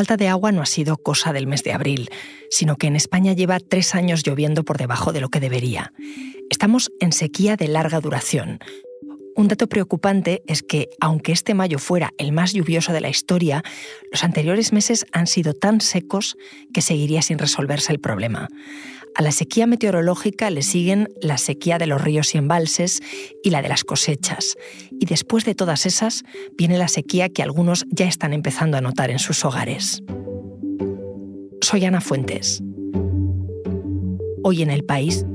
falta de agua no ha sido cosa del mes de abril, sino que en España lleva tres años lloviendo por debajo de lo que debería. Estamos en sequía de larga duración. Un dato preocupante es que, aunque este mayo fuera el más lluvioso de la historia, los anteriores meses han sido tan secos que seguiría sin resolverse el problema. A la sequía meteorológica le siguen la sequía de los ríos y embalses y la de las cosechas. Y después de todas esas viene la sequía que algunos ya están empezando a notar en sus hogares. Soy Ana Fuentes. Hoy en el país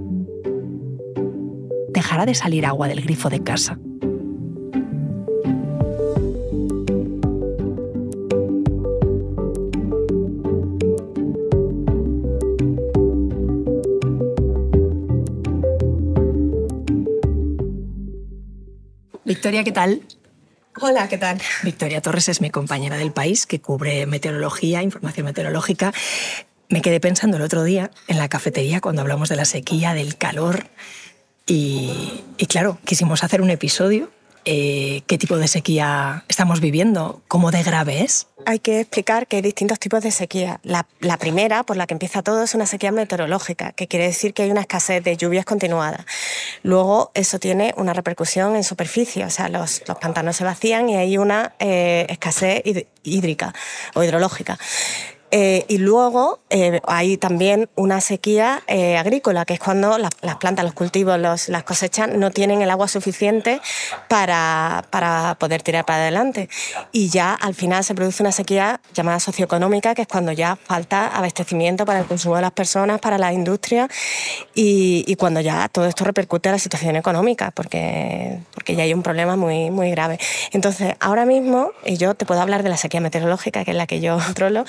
dejará de salir agua del grifo de casa. Victoria, ¿qué tal? Hola, ¿qué tal? Victoria Torres es mi compañera del país que cubre meteorología, información meteorológica. Me quedé pensando el otro día en la cafetería cuando hablamos de la sequía, del calor. Y, y claro, quisimos hacer un episodio eh, qué tipo de sequía estamos viviendo, cómo de grave es. Hay que explicar que hay distintos tipos de sequía. La, primera, por la que empieza todo, es una sequía meteorológica, que quiere decir que hay una escasez de lluvias continuadas. Luego, eso tiene una repercusión en superficie, o sea, los, pantanos se vacían y hay una eh, escasez hídrica o hidrológica. Eh, y luego eh, hay también una sequía eh, agrícola, que es cuando las, plantas, los cultivos, las cosechas no tienen el agua suficiente para, para, poder tirar para adelante. Y ya al final se produce una sequía llamada socioeconómica, que es cuando ya falta abastecimiento para el consumo de las personas, para la industria, y, cuando ya todo esto repercute en la situación económica, porque, porque ya hay un problema muy, muy grave. Entonces, ahora mismo, y yo te puedo hablar de la sequía meteorológica, que es la que yo controlo,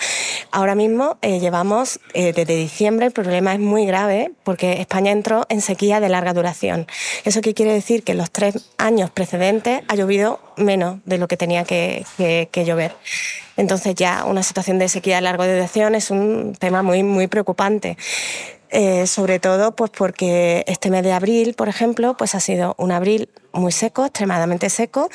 Ahora mismo eh, llevamos eh, desde diciembre, el problema es muy grave porque España entró en sequía de larga duración. ¿Eso qué quiere decir? Que en los tres años precedentes ha llovido menos de lo que tenía que, llover. Entonces ya una situación de sequía de larga duración es un tema muy, muy preocupante. Eh, sobre todo pues porque este mes de abril, por ejemplo, pues ha sido un abril muy seco, extremadamente seco,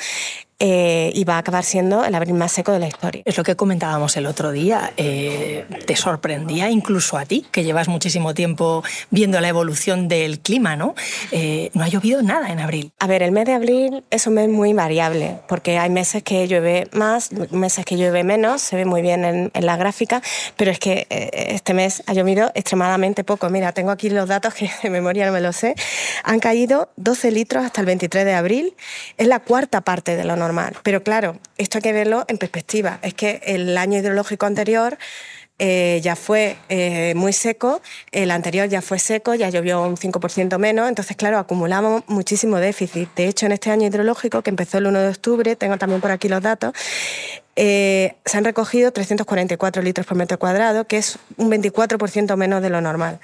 eh, y va a acabar siendo el abril más seco de la historia. Es lo que comentábamos el otro día. Eh, ¿Te sorprendía incluso a ti, que llevas muchísimo tiempo viendo la evolución del clima, ¿no? Eh, no ha llovido nada en abril. A ver, el mes de abril es un mes muy variable, porque hay meses que llueve más, meses que llueve menos, se ve muy bien en, en la gráfica, pero es que este mes ha llovido extremadamente poco. Mira, tengo aquí los datos que de memoria no me lo sé. Han caído 12 litros hasta el 23 de abril. Es la cuarta parte de lo normal pero claro, esto hay que verlo en perspectiva. Es que el año hidrológico anterior eh, ya fue eh, muy seco, el anterior ya fue seco, ya llovió un 5% menos, entonces claro, acumulamos muchísimo déficit. De hecho, en este año hidrológico, que empezó el 1 de octubre, tengo también por aquí los datos, eh, se han recogido 344 litros por metro cuadrado, que es un 24% menos de lo normal.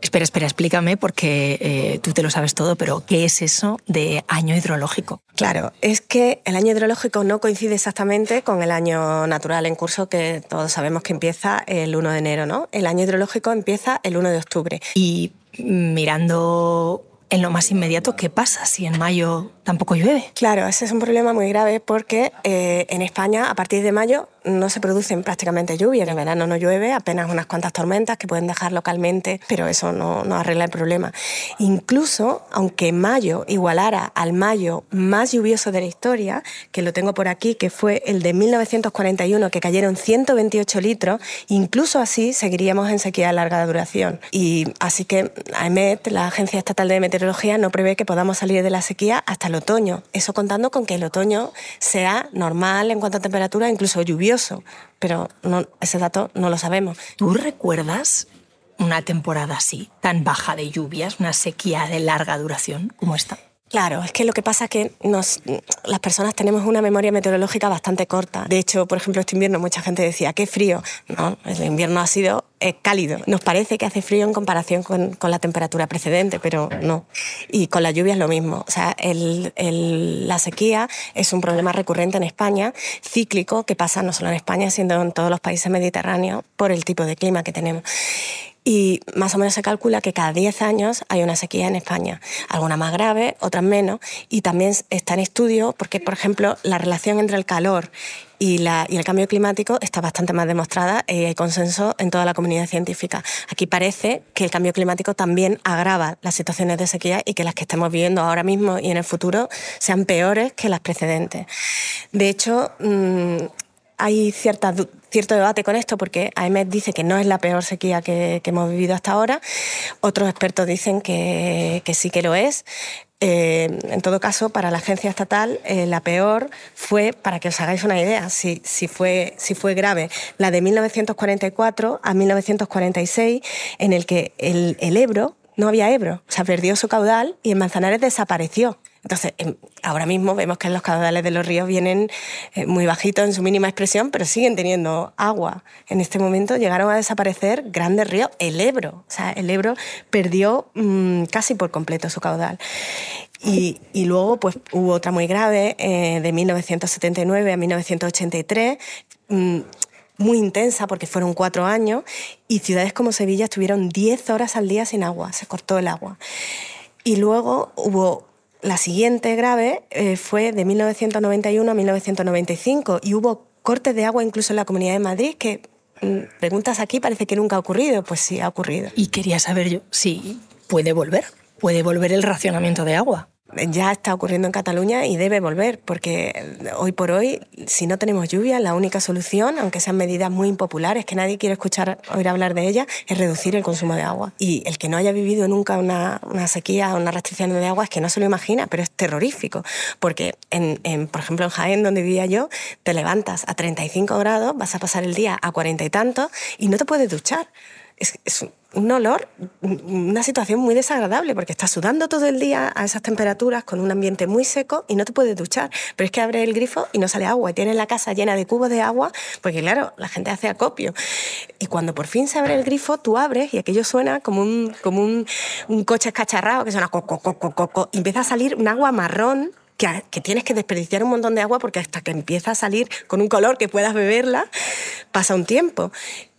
Espera, espera, explícame porque eh, tú te lo sabes todo, pero ¿qué es eso de año hidrológico? Claro, es que el año hidrológico no coincide exactamente con el año natural en curso que todos sabemos que empieza el 1 de enero, ¿no? El año hidrológico empieza el 1 de octubre. Y mirando en lo más inmediato, ¿qué pasa si en mayo tampoco llueve? Claro, ese es un problema muy grave porque eh, en España a partir de mayo no se producen prácticamente lluvias. En verano no llueve, apenas unas cuantas tormentas que pueden dejar localmente, pero eso no, arregla el problema. Incluso, aunque mayo igualara al mayo más lluvioso de la historia, que lo tengo por aquí, que fue el de 1941, que cayeron 128 litros, incluso así seguiríamos en sequía de larga duración. Y así que AEMET, la Agencia Estatal de Meteorología, no prevé que podamos salir de la sequía hasta el otoño. Eso contando con que el otoño sea normal en cuanto a temperatura, incluso lluvioso pero no, ese dato no lo sabemos. ¿Tú recuerdas una temporada así, tan baja de lluvias, una sequía de larga duración como esta? Claro, es que lo que pasa es que nos, las personas tenemos una memoria meteorológica bastante corta. De hecho, por ejemplo, este invierno mucha gente decía, qué frío. No, el invierno ha sido eh, cálido. Nos parece que hace frío en comparación con, con, la temperatura precedente, pero no. Y con la lluvia es lo mismo. O sea, la sequía es un problema recurrente en España, cíclico, que pasa no solo en España, sino en todos los países mediterráneos por el tipo de clima que tenemos. Y más o menos se calcula que cada 10 años hay una sequía en España, algunas más graves, otras menos, y también está en estudio porque, por ejemplo, la relación entre el calor y, el cambio climático está bastante más demostrada y hay consenso en toda la comunidad científica. Aquí parece que el cambio climático también agrava las situaciones de sequía y que las que estamos viviendo ahora mismo y en el futuro sean peores que las precedentes. De hecho, mmm, hay cierto debate con esto porque AEMET dice que no es la peor sequía que, hemos vivido hasta ahora, otros expertos dicen que, sí que lo es. Eh, en todo caso, para la agencia estatal, eh, la peor fue, para que os hagáis una idea, si, si fue grave, la de 1944 a 1946, en el que el, el Ebro, no había Ebro, o sea, perdió su caudal y en Manzanares desapareció. Entonces, em, ahora mismo vemos que los caudales de los ríos vienen eh, muy bajitos en su mínima expresión, pero siguen teniendo agua. En este momento llegaron a desaparecer grandes ríos. El Ebro, o sea, el Ebro perdió mm, casi por completo su caudal. Y, luego pues, hubo otra muy grave eh, de 1979 a 1983 mm, muy intensa porque fueron cuatro años y ciudades como Sevilla estuvieron 10 horas al día sin agua, se cortó el agua. Y luego hubo la siguiente grave eh, fue de 1991 a 1995 y hubo cortes de agua incluso en la Comunidad de Madrid que mm, preguntas aquí parece que nunca ha ocurrido, pues sí ha ocurrido. Y quería saber yo si puede volver, puede volver el racionamiento de agua ya está ocurriendo en Cataluña y debe volver, porque hoy por hoy, si no tenemos lluvia, la única solución, aunque sean medidas muy impopulares, que nadie quiere escuchar oír hablar de ellas, es reducir el consumo de agua. Y el que no haya vivido nunca una, una sequía o una restricción de agua es que no se lo imagina, pero es terrorífico, porque, en, por ejemplo, en Jaén, donde vivía yo, te levantas a 35 grados, vas a pasar el día a 40 y tantos y no te puedes duchar. Es, un olor, una situación muy desagradable, porque estás sudando todo el día a esas temperaturas con un ambiente muy seco y no te puedes duchar. Pero es que abres el grifo y no sale agua y tienes la casa llena de cubos de agua, porque claro, la gente hace acopio. Y cuando por fin se abre el grifo, tú abres y aquello suena como un, como un, un coche escacharrado que suena coco, coco, coco, y empieza a salir un agua marrón que, tienes que desperdiciar un montón de agua porque hasta que empieza a salir con un color que puedas beberla, pasa un tiempo.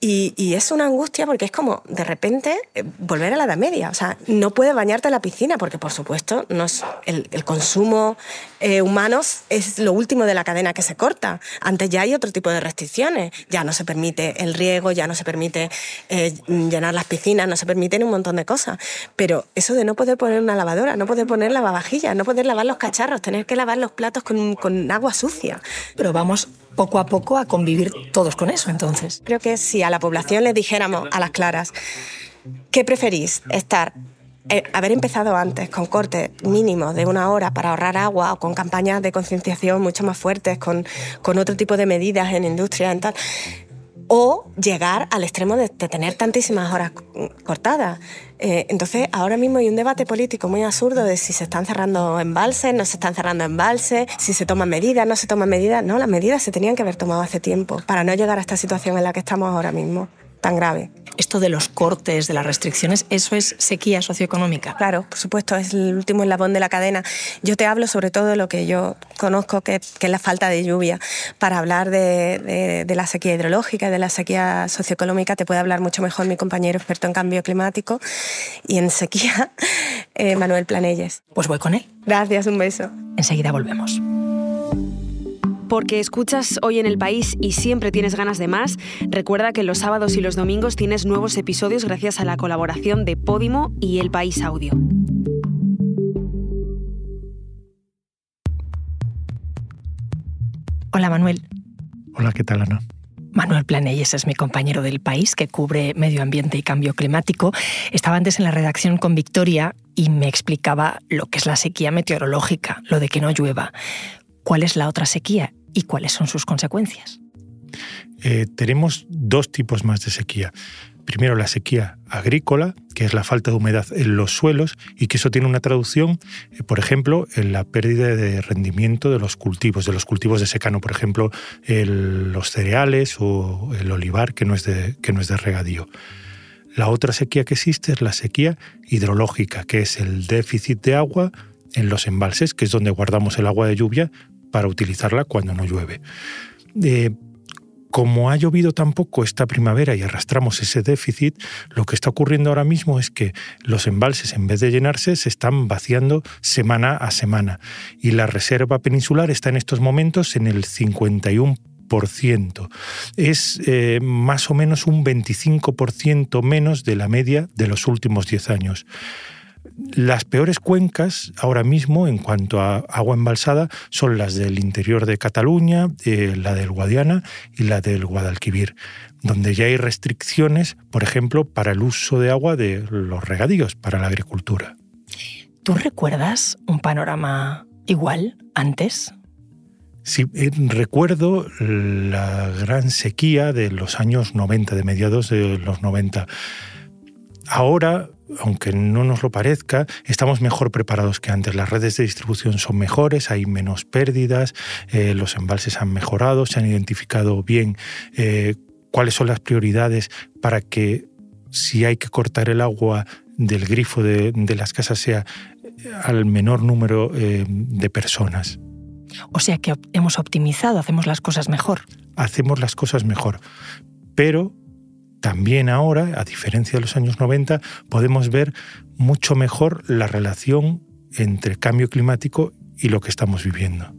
Y, es una angustia porque es como de repente eh, volver a la edad media. O sea, no puedes bañarte en la piscina porque, por supuesto, no es el, consumo eh, humano es lo último de la cadena que se corta. Antes ya hay otro tipo de restricciones. Ya no se permite el riego, ya no se permite eh, llenar las piscinas, no se permiten un montón de cosas. Pero eso de no poder poner una lavadora, no poder poner lavavajillas, no poder lavar los cacharros, tener que lavar los platos con, con agua sucia. Pero vamos poco a poco a convivir todos con eso, entonces. Creo que si a la población le dijéramos a las claras, ¿qué preferís? Estar eh, haber empezado antes con cortes mínimos de una hora para ahorrar agua o con campañas de concienciación mucho más fuertes, con, con otro tipo de medidas en industria y tal, o llegar al extremo de, tener tantísimas horas cortadas. Eh, entonces, ahora mismo hay un debate político muy absurdo de si se están cerrando embalses, no se están cerrando embalses, si se toman medidas, no se toman medidas. No, las medidas se tenían que haber tomado hace tiempo para no llegar a esta situación en la que estamos ahora mismo tan grave. Esto de los cortes, de las restricciones, ¿eso es sequía socioeconómica? Claro, por supuesto, es el último eslabón de la cadena. Yo te hablo sobre todo de lo que yo conozco, que, es la falta de lluvia. Para hablar de, la sequía hidrológica y de la sequía socioeconómica te puede hablar mucho mejor mi compañero experto en cambio climático y en sequía, eh, Manuel Planelles. Pues voy con él. Gracias, un beso. Enseguida volvemos porque escuchas hoy en el país y siempre tienes ganas de más, recuerda que los sábados y los domingos tienes nuevos episodios gracias a la colaboración de Podimo y El País Audio. Hola Manuel. Hola, ¿qué tal Ana? Manuel Planelles es mi compañero del país que cubre medio ambiente y cambio climático. Estaba antes en la redacción con Victoria y me explicaba lo que es la sequía meteorológica, lo de que no llueva. ¿Cuál es la otra sequía y cuáles son sus consecuencias? Eh, tenemos dos tipos más de sequía. Primero la sequía agrícola, que es la falta de humedad en los suelos y que eso tiene una traducción, eh, por ejemplo, en la pérdida de rendimiento de los cultivos, de los cultivos de secano, por ejemplo, los cereales o el olivar, que no, es de, que no es de regadío. La otra sequía que existe es la sequía hidrológica, que es el déficit de agua en los embalses, que es donde guardamos el agua de lluvia para utilizarla cuando no llueve. Eh, como ha llovido tan poco esta primavera y arrastramos ese déficit, lo que está ocurriendo ahora mismo es que los embalses, en vez de llenarse, se están vaciando semana a semana. Y la reserva peninsular está en estos momentos en el 51%. Es eh, más o menos un 25% menos de la media de los últimos 10 años. Las peores cuencas ahora mismo en cuanto a agua embalsada son las del interior de Cataluña, eh, la del Guadiana y la del Guadalquivir, donde ya hay restricciones, por ejemplo, para el uso de agua de los regadíos para la agricultura. ¿Tú recuerdas un panorama igual antes? Sí, eh, recuerdo la gran sequía de los años 90, de mediados de los 90. Ahora aunque no nos lo parezca, estamos mejor preparados que antes. Las redes de distribución son mejores, hay menos pérdidas, eh, los embalses han mejorado, se han identificado bien eh, cuáles son las prioridades para que si hay que cortar el agua del grifo de, las casas sea eh, al menor número de personas. O sea que hemos optimizado, hacemos las cosas mejor. Hacemos las cosas mejor, pero también ahora, a diferencia de los años 90, podemos ver mucho mejor la relación entre cambio climático y lo que estamos viviendo.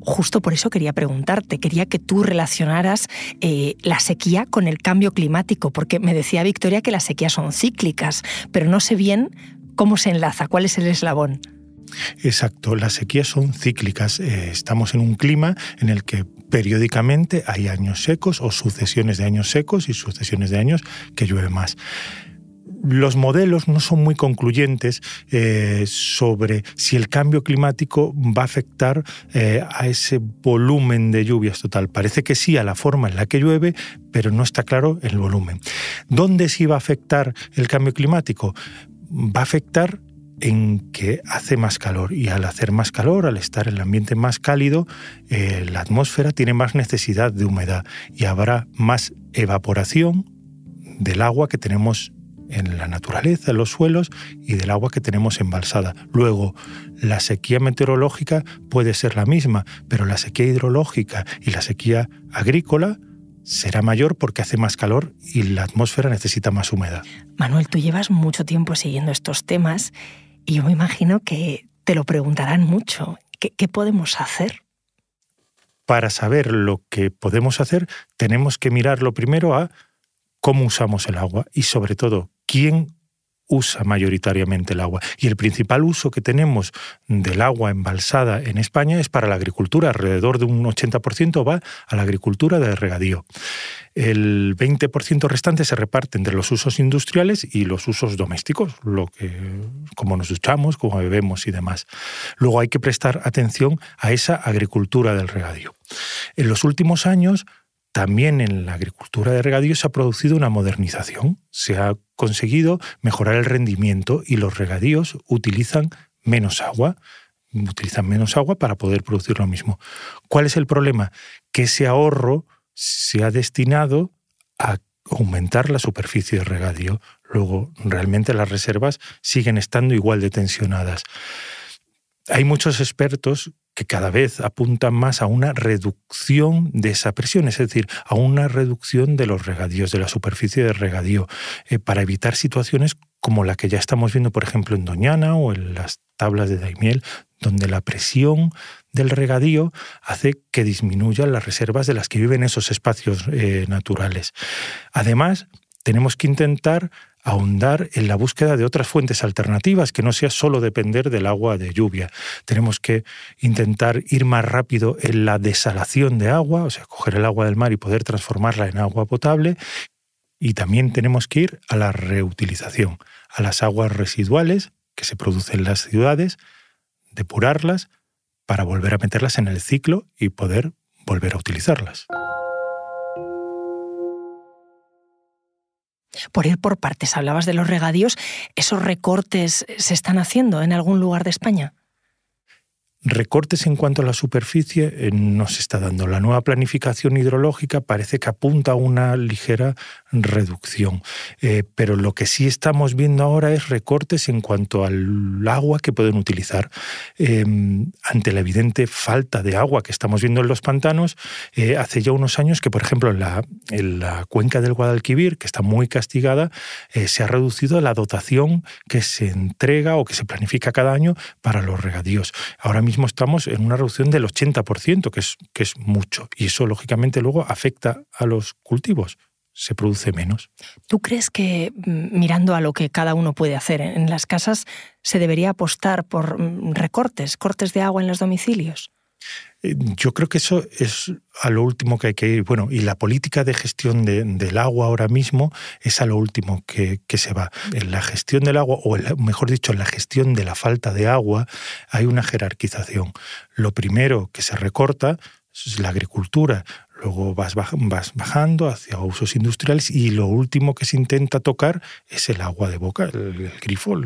Justo por eso quería preguntarte, quería que tú relacionaras eh, la sequía con el cambio climático, porque me decía Victoria que las sequías son cíclicas, pero no sé bien cómo se enlaza, cuál es el eslabón. Exacto, las sequías son cíclicas. Eh, estamos en un clima en el que periódicamente hay años secos o sucesiones de años secos y sucesiones de años que llueve más los modelos no son muy concluyentes eh, sobre si el cambio climático va a afectar eh, a ese volumen de lluvias total. Parece que sí a la forma en la que llueve, pero no está claro el volumen. ¿Dónde sí va a afectar el cambio climático? Va a afectar en que hace más calor y al hacer más calor, al estar en el ambiente más cálido, eh, la atmósfera tiene más necesidad de humedad y habrá más evaporación del agua que tenemos en la naturaleza, en los suelos y del agua que tenemos embalsada. Luego, la sequía meteorológica puede ser la misma, pero la sequía hidrológica y la sequía agrícola será mayor porque hace más calor y la atmósfera necesita más humedad. Manuel, tú llevas mucho tiempo siguiendo estos temas y yo me imagino que te lo preguntarán mucho. ¿Qué, podemos hacer? Para saber lo que podemos hacer, tenemos que mirar lo primero a cómo usamos el agua y sobre todo quién usa mayoritariamente el agua. Y el principal uso que tenemos del agua embalsada en España es para la agricultura. Alrededor de un 80% va a la agricultura de regadío. El 20% restante se reparte entre los usos industriales y los usos domésticos, lo que, como nos duchamos, como bebemos y demás. Luego hay que prestar atención a esa agricultura del regadío. En los últimos años, también en la agricultura de regadío se ha producido una modernización. Se ha conseguido mejorar el rendimiento y los regadíos utilizan menos agua. Utilizan menos agua para poder producir lo mismo. ¿Cuál es el problema? Que ese ahorro se ha destinado a aumentar la superficie de regadío. Luego, realmente las reservas siguen estando igual de tensionadas. Hay muchos expertos que cada vez apuntan más a una reducción de esa presión, es decir, a una reducción de los regadíos, de la superficie de regadío, eh, para evitar situaciones como la que ya estamos viendo, por ejemplo, en Doñana o en las tablas de Daimiel, donde la presión del regadío hace que disminuyan las reservas de las que viven esos espacios eh, naturales. Además, tenemos que intentar ahondar en la búsqueda de otras fuentes alternativas, que no sea solo depender del agua de lluvia. Tenemos que intentar ir más rápido en la desalación de agua, o sea, coger el agua del mar y poder transformarla en agua potable. Y también tenemos que ir a la reutilización, a las aguas residuales que se producen en las ciudades, depurarlas para volver a meterlas en el ciclo y poder volver a utilizarlas. Por ir por partes, hablabas de los regadíos, ¿esos recortes se están haciendo en algún lugar de España? Recortes en cuanto a la superficie eh, no se está dando. La nueva planificación hidrológica parece que apunta a una ligera reducción. Eh, pero lo que sí estamos viendo ahora es recortes en cuanto al agua que pueden utilizar. Em, ante la evidente falta de agua que estamos viendo en los pantanos, eh, hace ya unos años que, por ejemplo, en la, en la cuenca del Guadalquivir, que está muy castigada, se ha reducido la dotación que se entrega o que se planifica cada año para los regadíos. Ahora mismo estamos en una reducción del 80%, que es, que es mucho. Y eso, lógicamente, luego afecta a los cultivos se produce menos. ¿Tú crees que mm, mirando a lo que cada uno puede hacer en las casas, se debería apostar por mm, recortes, cortes de agua en los domicilios? Eh, yo creo que eso es a lo último que hay que ir. Bueno, y la política de gestión del agua ahora mismo es a lo último que, se va. En la gestión del agua, o mejor dicho, en la gestión de la falta de agua, hay una jerarquización. Lo primero que se recorta es la agricultura, luego vas, bajando hacia usos industriales y lo último que se intenta tocar es el agua de boca, el, grifo,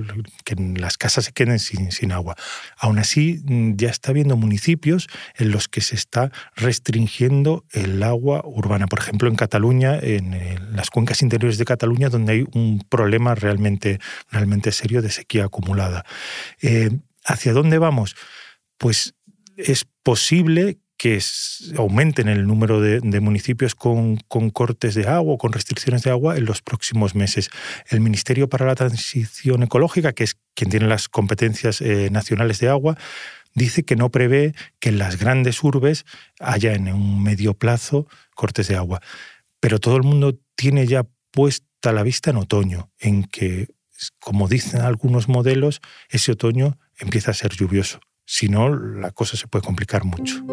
que las casas se queden sin, sin, agua. Aún así, mm, ya está habiendo municipios en los que se está restringiendo el agua urbana. Por ejemplo, en Cataluña, en, las cuencas interiores de Cataluña, donde hay un problema realmente, realmente serio de sequía acumulada. Eh, ¿Hacia dónde vamos? Pues es posible que aumenten el número de, municipios con, cortes de agua o con restricciones de agua en los próximos meses. El Ministerio para la Transición Ecológica, que es quien tiene las competencias eh, nacionales de agua, dice que no prevé que en las grandes urbes haya en un medio plazo cortes de agua. Pero todo el mundo tiene ya puesta la vista en otoño, en que, como dicen algunos modelos, ese otoño empieza a ser lluvioso. Si no, la cosa se puede complicar mucho.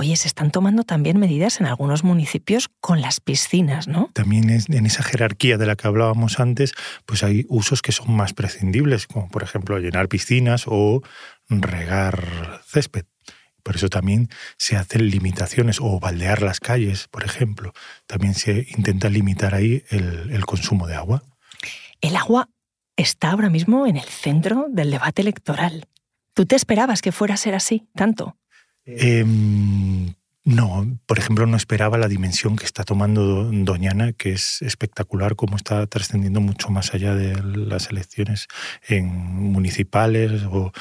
Oye, se están tomando también medidas en algunos municipios con las piscinas, ¿no? También en esa jerarquía de la que hablábamos antes, pues hay usos que son más prescindibles, como por ejemplo llenar piscinas o regar césped. Por eso también se hacen limitaciones o baldear las calles, por ejemplo. También se intenta limitar ahí el, el consumo de agua. El agua está ahora mismo en el centro del debate electoral. ¿Tú te esperabas que fuera a ser así, tanto? Em, no, por ejemplo, no esperaba la dimensión que está tomando Doñana, que es espectacular, como está trascendiendo mucho más allá de las elecciones en municipales o,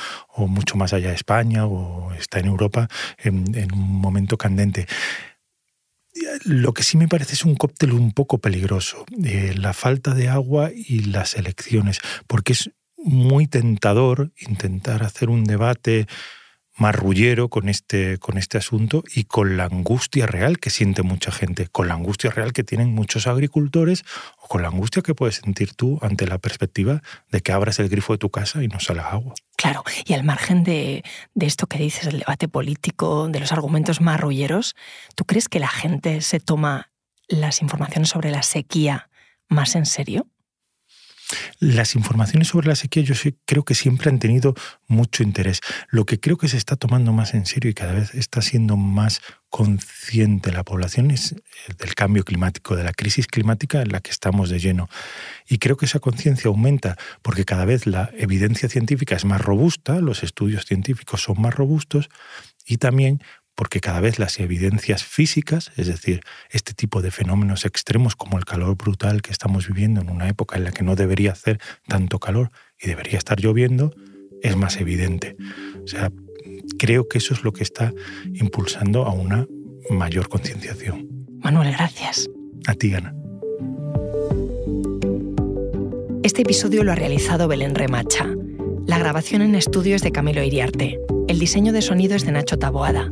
mucho más allá de España o está en Europa en, un momento candente. Lo que sí me parece es un cóctel un poco peligroso, eh, la falta de agua y las elecciones, porque es muy tentador intentar hacer un debate marrullero con este, con este asunto y con la angustia real que siente mucha gente, con la angustia real que tienen muchos agricultores o con la angustia que puedes sentir tú ante la perspectiva de que abras el grifo de tu casa y no sale agua. Claro, y al margen de, de esto que dices, el debate político, de los argumentos marrulleros, ¿tú crees que la gente se toma las informaciones sobre la sequía más en serio? Las informaciones sobre la sequía yo creo que siempre han tenido mucho interés. Lo que creo que se está tomando más en serio y cada vez está siendo más consciente la población es del cambio climático, de la crisis climática en la que estamos de lleno. Y creo que esa conciencia aumenta porque cada vez la evidencia científica es más robusta, los estudios científicos son más robustos y también porque cada vez las evidencias físicas, es decir, este tipo de fenómenos extremos como el calor brutal que estamos viviendo en una época en la que no debería hacer tanto calor y debería estar lloviendo, es más evidente. O sea, creo que eso es lo que está impulsando a una mayor concienciación. Manuel, gracias. A ti, Ana. Este episodio lo ha realizado Belén Remacha. La grabación en estudio es de Camilo Iriarte. El diseño de sonido es de Nacho Taboada.